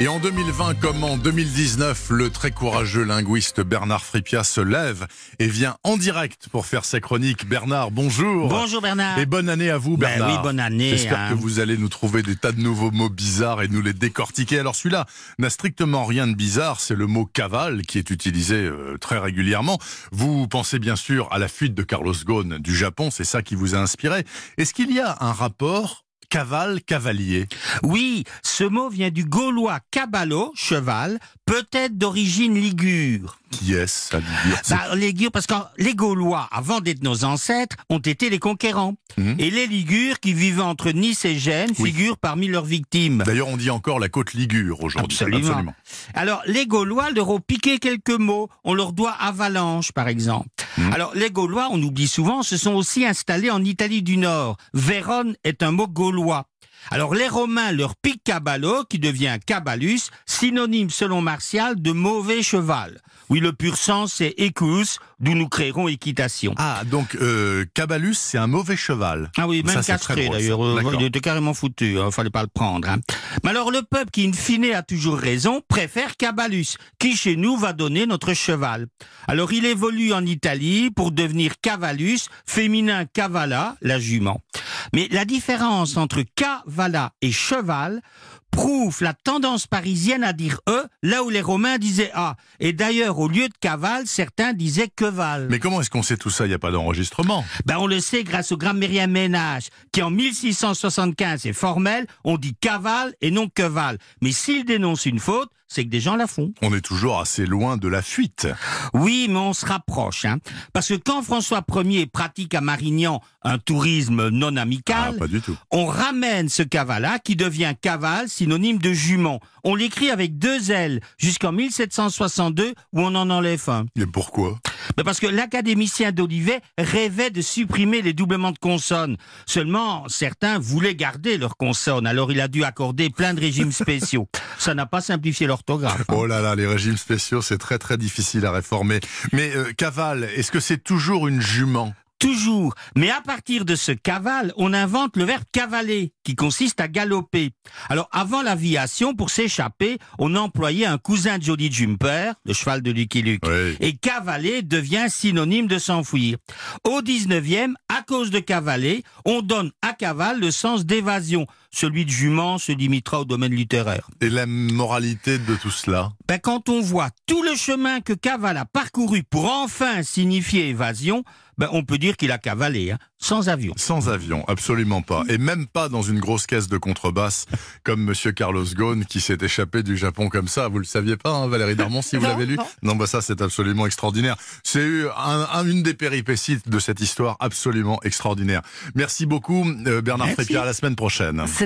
Et en 2020 comme en 2019, le très courageux linguiste Bernard Fripia se lève et vient en direct pour faire sa chronique. Bernard, bonjour. Bonjour Bernard. Et bonne année à vous Ben Bernard. oui, bonne année, J'espère hein. que vous allez nous trouver des tas de nouveaux mots bizarres et nous les décortiquer. Alors celui-là n'a strictement rien de bizarre, c'est le mot cavale qui est utilisé euh, très régulièrement. Vous pensez bien sûr à la fuite de Carlos Ghosn du Japon, c'est ça qui vous a inspiré. Est-ce qu'il y a un rapport cavale-cavalier Oui, ce mot vient du gaulois caballo, cheval, peut-être d'origine ligure. Qui est-ce, Ligure Bah, les Ligures, parce que les Gaulois, avant d'être nos ancêtres, ont été les conquérants. Mhm. Et les Ligures, qui vivaient entre Nice et Gênes, Oui. figurent parmi leurs victimes. D'ailleurs, on dit encore la côte Ligure aujourd'hui. Absolument. Alors, les Gaulois leur ont piqué quelques mots. On leur doit avalanche, par exemple. Mhm. Alors, les Gaulois, on oublie souvent, se sont aussi installés en Italie du Nord. Vérone est un mot gaulois. Alors, les Romains leur piquent caballo, qui devient caballus, synonyme selon Martial de mauvais cheval. Oui, le pur sens, c'est écus, d'où nous créerons équitation. Ah, donc euh, Cabalus, c'est un mauvais cheval. Ah oui, même castré d'ailleurs. Euh. Il était carrément foutu, hein, fallait pas le prendre. hein. Mais alors le peuple qui in fine a toujours raison préfère Cabalus, qui chez nous va donner notre cheval. Alors il évolue en Italie pour devenir Cavalus, féminin Cavala, la jument. Mais la différence entre Cavala et cheval prouve la tendance parisienne à dire e là où les Romains disaient a. Et d'ailleurs, au lieu de cavale, certains disaient queval. Mais comment est-ce qu'on sait tout ça? Il n'y a pas d'enregistrement. Ben, on le sait grâce au grammairien Ménage, qui en 1675 est formel, on dit cavale et non queval. Mais s'il dénonce une faute, c'est que des gens la font. On est toujours assez loin de la fuite. Oui, mais on se rapproche, hein. Parce que quand François Ier pratique à Marignan un tourisme non Ah, amical, pas du tout. on ramène ce cavale-là qui devient cavale, synonyme de jument. On l'écrit avec deux L jusqu'en 1762 où on en enlève un. Et pourquoi? Parce que l'académicien d'Olivet rêvait de supprimer les doublements de consonnes. Seulement, certains voulaient garder leurs consonnes, alors il a dû accorder plein de régimes spéciaux. Ça n'a pas simplifié l'orthographe. hein. Oh là là, les régimes spéciaux, c'est très très difficile à réformer. Mais euh, cavale, est-ce que c'est toujours une jument? Toujours. Mais à partir de ce cavale, on invente le verbe cavaler, qui consiste à galoper. Alors, avant l'aviation, pour s'échapper, on employait un cousin de Jody Jumper, le cheval de Lucky Luke. Oui. Et cavaler devient synonyme de s'enfuir. Au 19e, à cause de cavaler, on donne à cavale le sens d'évasion. Celui de jument se limitera au domaine littéraire. Et la moralité de tout cela? Ben, quand on voit tout le chemin que cavale a parcouru pour enfin signifier évasion, ben, on peut dire qu'il a cavalé, hein, sans avion. Sans avion, absolument pas. Et même pas dans une grosse caisse de contrebasse comme Monsieur Carlos Ghosn qui s'est échappé du Japon comme ça. Vous le saviez pas, hein, Valérie Darmon, si vous l'avez lu non. Non, bah ça c'est absolument extraordinaire. C'est eu un, un- une des péripéties de cette histoire absolument extraordinaire. Merci beaucoup, euh, Bernard Merci. Frépierre. À la semaine prochaine.